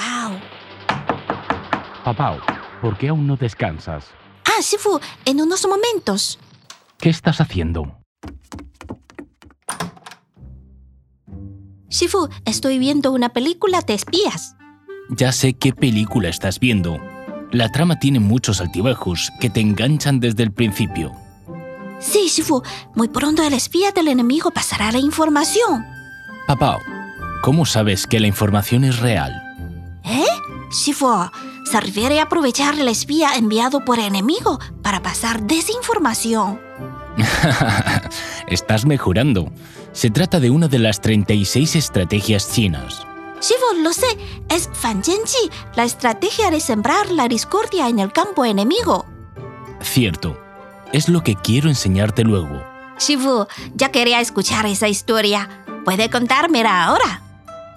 ¡Wow! Papá, ¿por qué aún no descansas? Ah, Shifu, en unos momentos. ¿Qué estás haciendo? Shifu, estoy viendo una película de espías. Ya sé qué película estás viendo. La trama tiene muchos altibajos que te enganchan desde el principio. Sí, Shifu, muy pronto el espía del enemigo pasará la información. Papá, ¿cómo sabes que la información es real? ¿Eh? Shifu, se refiere a aprovechar el espía enviado por el enemigo para pasar desinformación. Estás mejorando. Se trata de una de las 36 estrategias chinas. Shifu, lo sé, es Fanjianji, la estrategia de sembrar la discordia en el campo enemigo. Cierto. Es lo que quiero enseñarte luego. Shifu, ya quería escuchar esa historia. ¿Puede contármela ahora?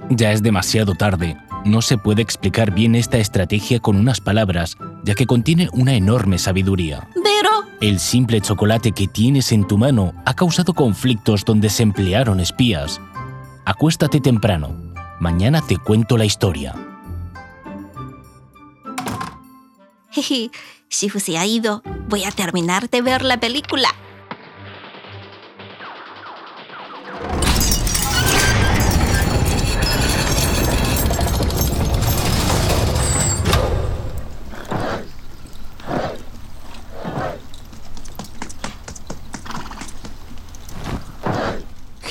Ya es demasiado tarde. No se puede explicar bien esta estrategia con unas palabras, ya que contiene una enorme sabiduría. Pero... El simple chocolate que tienes en tu mano ha causado conflictos donde se emplearon espías. Acuéstate temprano. Mañana te cuento la historia. Jeje, Shifu se ha ido. Voy a terminar de ver la película.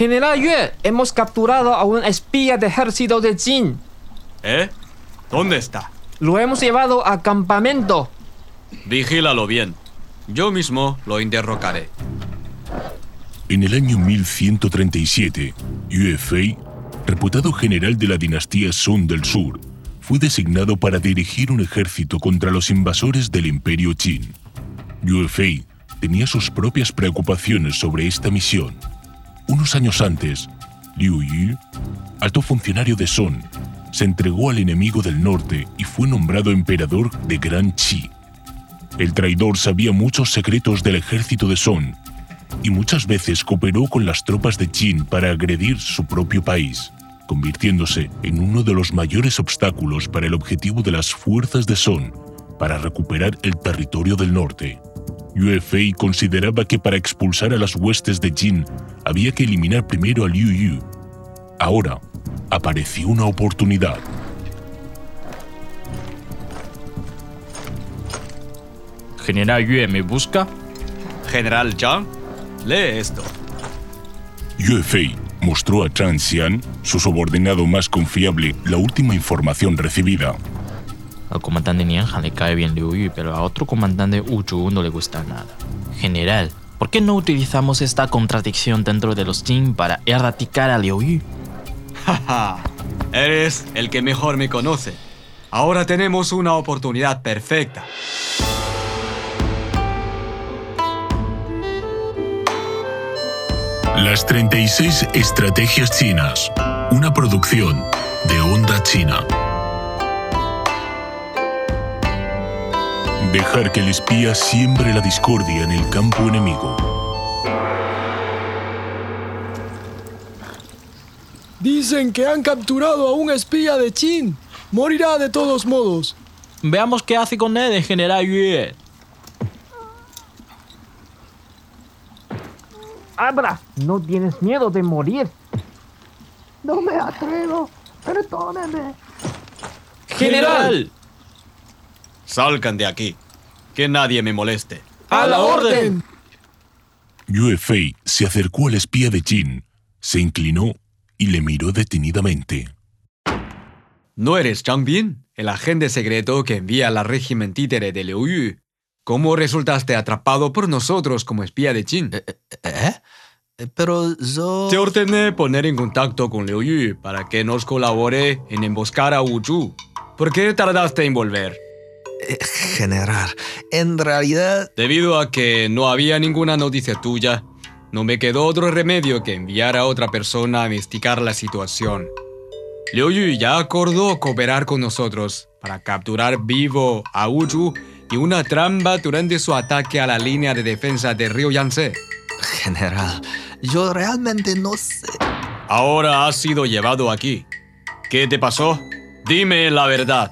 General Yue, hemos capturado a un espía de ejército de Jin. ¿Eh? ¿Dónde está? Lo hemos llevado a campamento. Vigílalo bien. Yo mismo lo interrogaré. En el año 1137, Yue Fei, reputado general de la dinastía Sun del Sur, fue designado para dirigir un ejército contra los invasores del imperio Qin. Yue Fei tenía sus propias preocupaciones sobre esta misión. Unos años antes, Liu Yu, alto funcionario de Sun, se entregó al enemigo del norte y fue nombrado emperador de Gran Qi. El traidor sabía muchos secretos del ejército de Sun y muchas veces cooperó con las tropas de Qin para agredir su propio país, convirtiéndose en uno de los mayores obstáculos para el objetivo de las fuerzas de Sun para recuperar el territorio del norte. Yue Fei consideraba que para expulsar a las huestes de Jin había que eliminar primero a Liu Yu. Ahora, apareció una oportunidad. General Yue me busca. General Zhang, lee esto. Yue Fei mostró a Zhang Xian, su subordinado más confiable, la última información recibida. Al comandante Nianhan le cae bien Liu Yu, pero a otro comandante Wu no le gusta nada. General, ¿por qué no utilizamos esta contradicción dentro de los Jin para erradicar a Liu Yu? Jaja, eres el que mejor me conoce. Ahora tenemos una oportunidad perfecta. Las 36 Estrategias Chinas, una producción de Onda China. Dejar que el espía siembre la discordia en el campo enemigo. Dicen que han capturado a un espía de Qin. Morirá de todos modos. Veamos qué hace con él el general Yue. Abra, no tienes miedo de morir. No me atrevo. Perdóneme. ¡General! Salgan de aquí. Que nadie me moleste. ¡A la orden! Yue Fei se acercó al espía de Jin, se inclinó y le miró detenidamente. ¿No eres Zhang Bin, el agente secreto que envía a la régimen títere de Liu Yu? ¿Cómo resultaste atrapado por nosotros como espía de Qin? ¿Eh? Pero yo... Te ordené poner en contacto con Liu Yu para que nos colabore en emboscar a Wu Zhu. ¿Por qué tardaste en volver? General, en realidad... Debido a que no había ninguna noticia tuya, no me quedó otro remedio que enviar a otra persona a investigar la situación. Liu Yu ya acordó cooperar con nosotros para capturar vivo a Wu Zhu y una trampa durante su ataque a la línea de defensa de Río Yangtze. General, yo realmente no sé. Ahora has sido llevado aquí. ¿Qué te pasó? Dime la verdad.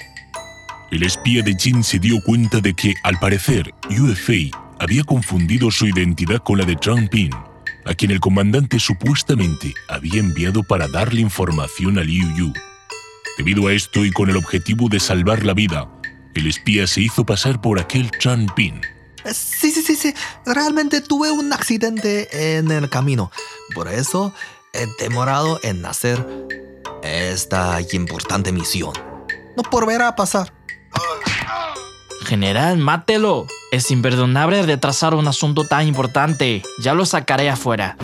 El espía de Jin se dio cuenta de que, al parecer, Fei había confundido su identidad con la de Zhang Ping, a quien el comandante supuestamente había enviado para darle información a Liu Yu. Debido a esto y con el objetivo de salvar la vida, el espía se hizo pasar por aquel Zhang Ping. Eh, Sí, sí, sí, sí. Realmente tuve un accidente en el camino. Por eso he demorado en hacer esta importante misión. No volverá a pasar. General, mátelo. Es imperdonable retrasar un asunto tan importante. Ya lo sacaré afuera.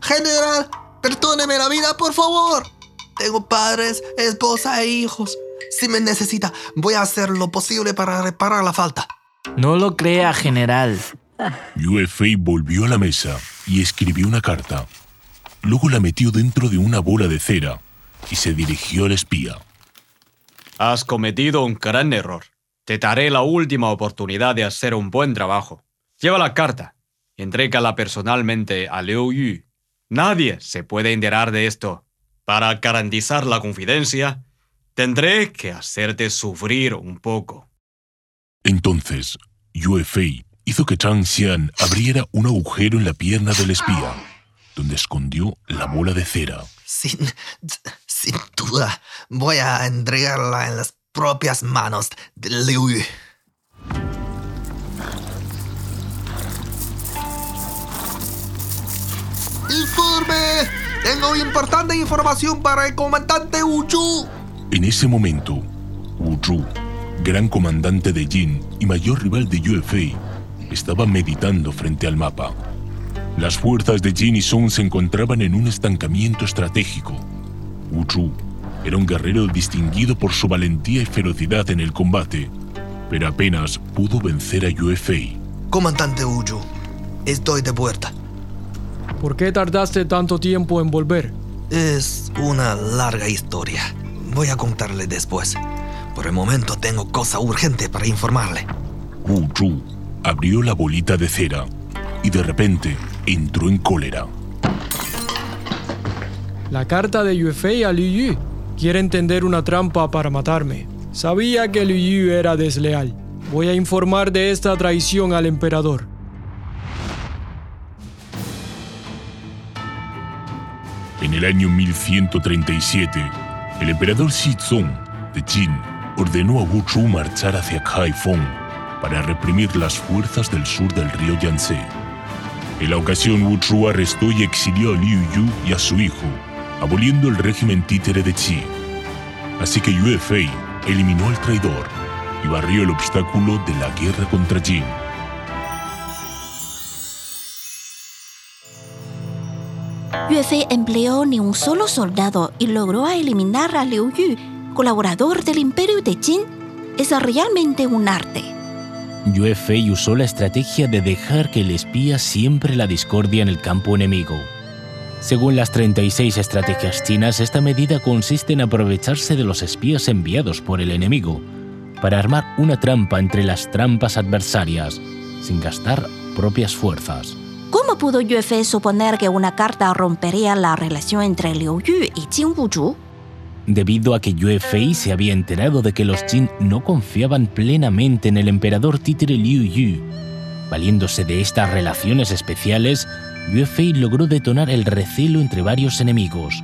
General, perdóneme la vida, por favor. Tengo padres, esposa e hijos. Si me necesita, voy a hacer lo posible para reparar la falta. No lo crea, general. Yue Fei volvió a la mesa y escribió una carta. Luego la metió dentro de una bola de cera y se dirigió al espía. Has cometido un gran error. Te daré la última oportunidad de hacer un buen trabajo. Lleva la carta entrégala personalmente a Liu Yu. Nadie se puede enterar de esto. Para garantizar la confidencia, tendré que hacerte sufrir un poco. Entonces, Yue Fei hizo que Chang Xian abriera un agujero en la pierna del espía, donde escondió la bola de cera. Sin, sin duda, voy a entregarla en las propias manos de Liu Yu. ¡Informe! Tengo importante información para el comandante Uchu. En ese momento, Wu Zhu, gran comandante de Jin y mayor rival de Yue Fei, estaba meditando frente al mapa. Las fuerzas de Jin y Song se encontraban en un estancamiento estratégico. Wu Zhu era un guerrero distinguido por su valentía y ferocidad en el combate, pero apenas pudo vencer a Yue Fei. Comandante Uchu, estoy de vuelta. ¿Por qué tardaste tanto tiempo en volver? Es una larga historia. Voy a contarle después. Por el momento tengo cosa urgente para informarle. Wu Zhu abrió la bolita de cera y de repente entró en cólera. La carta de Yuefei a Liu Yu quiere entender una trampa para matarme. Sabía que Liu Yu era desleal. Voy a informar de esta traición al emperador. En el año 1137, el emperador Xizong de Jin ordenó a Wu Zhu marchar hacia Kaifeng para reprimir las fuerzas del sur del río Yangtze. En la ocasión, Wu Zhu arrestó y exilió a Liu Yu y a su hijo, aboliendo el régimen títere de Qi. Así que Yue Fei eliminó al traidor y barrió el obstáculo de la guerra contra Jin. Yue Fei empleó ni un solo soldado y logró eliminar a Liu Yu, colaborador del imperio de Qin. Es realmente un arte. Yue Fei usó la estrategia de dejar que el espía siempre la discordia en el campo enemigo. Según las 36 estrategias chinas, esta medida consiste en aprovecharse de los espías enviados por el enemigo para armar una trampa entre las trampas adversarias, sin gastar propias fuerzas. ¿Cómo pudo Yue Fei suponer que una carta rompería la relación entre Liu Yu y Qin Wuzhu? Debido a que Yue Fei se había enterado de que los Jin no confiaban plenamente en el emperador títere Liu Yu. Valiéndose de estas relaciones especiales, Yue Fei logró detonar el recelo entre varios enemigos.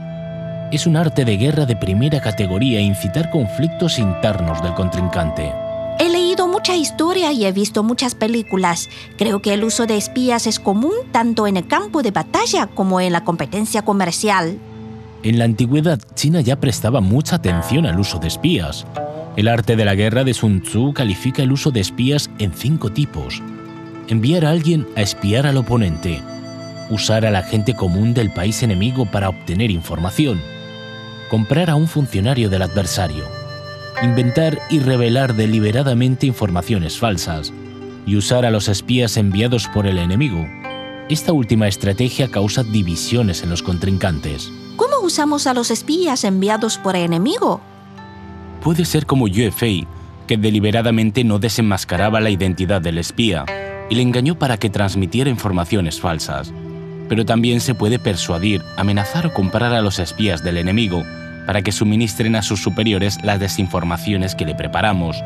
Es un arte de guerra de primera categoría incitar conflictos internos del contrincante. He leído mucha historia y he visto muchas películas. Creo que el uso de espías es común tanto en el campo de batalla como en la competencia comercial. En la antigüedad, China ya prestaba mucha atención al uso de espías. El arte de la guerra de Sun Tzu califica el uso de espías en cinco tipos. Enviar a alguien a espiar al oponente. Usar a la gente común del país enemigo para obtener información. Comprar a un funcionario del adversario. Inventar y revelar deliberadamente informaciones falsas. Y usar a los espías enviados por el enemigo. Esta última estrategia causa divisiones en los contrincantes. ¿Cómo usamos a los espías enviados por el enemigo? Puede ser como Yue Fei, que deliberadamente no desenmascaraba la identidad del espía y le engañó para que transmitiera informaciones falsas. Pero también se puede persuadir, amenazar o comprar a los espías del enemigo para que suministren a sus superiores las desinformaciones que le preparamos.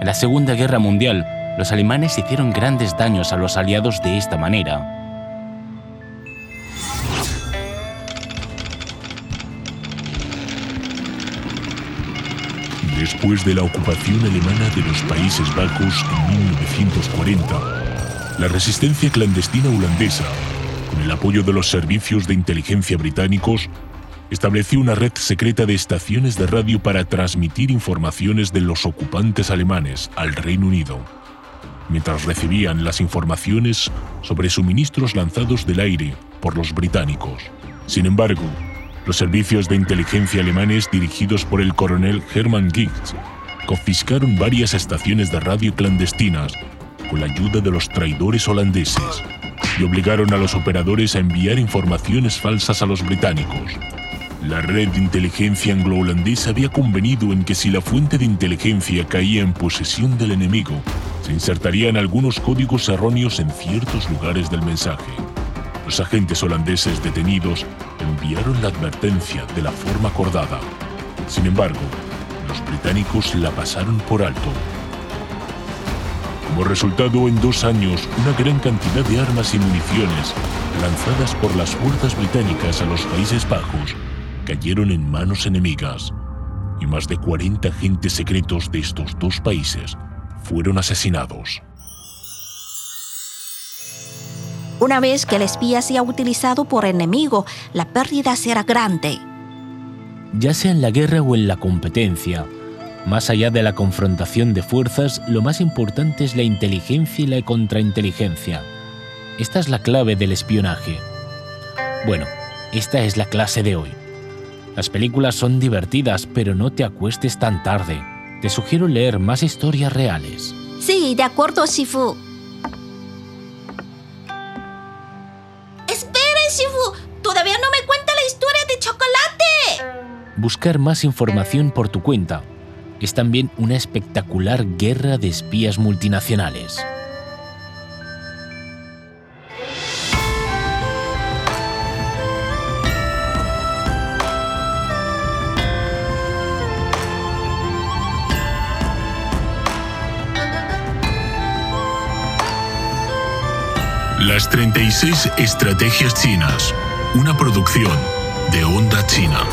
En la Segunda Guerra Mundial, los alemanes hicieron grandes daños a los aliados de esta manera. Después de la ocupación alemana de los Países Bajos en 1940, la resistencia clandestina holandesa, con el apoyo de los servicios de inteligencia británicos, estableció una red secreta de estaciones de radio para transmitir informaciones de los ocupantes alemanes al Reino Unido, mientras recibían las informaciones sobre suministros lanzados del aire por los británicos. Sin embargo, los servicios de inteligencia alemanes dirigidos por el coronel Hermann Giggs confiscaron varias estaciones de radio clandestinas con la ayuda de los traidores holandeses y obligaron a los operadores a enviar informaciones falsas a los británicos. La red de inteligencia anglo-holandesa había convenido en que si la fuente de inteligencia caía en posesión del enemigo, se insertarían algunos códigos erróneos en ciertos lugares del mensaje. Los agentes holandeses detenidos enviaron la advertencia de la forma acordada. Sin embargo, los británicos la pasaron por alto. Como resultado, en dos años, una gran cantidad de armas y municiones lanzadas por las fuerzas británicas a los Países Bajos cayeron en manos enemigas y más de 40 agentes secretos de estos dos países fueron asesinados. Una vez que el espía sea utilizado por enemigo, la pérdida será grande. Ya sea en la guerra o en la competencia, más allá de la confrontación de fuerzas, lo más importante es la inteligencia y la contrainteligencia. Esta es la clave del espionaje. Bueno, esta es la clase de hoy. Las películas son divertidas, pero no te acuestes tan tarde. Te sugiero leer más historias reales. Sí, de acuerdo, Shifu. ¡Todavía no me cuenta la historia de chocolate! Buscar más información por tu cuenta es también una espectacular guerra de espías multinacionales. Las 36 estrategias chinas una producción de Onda China.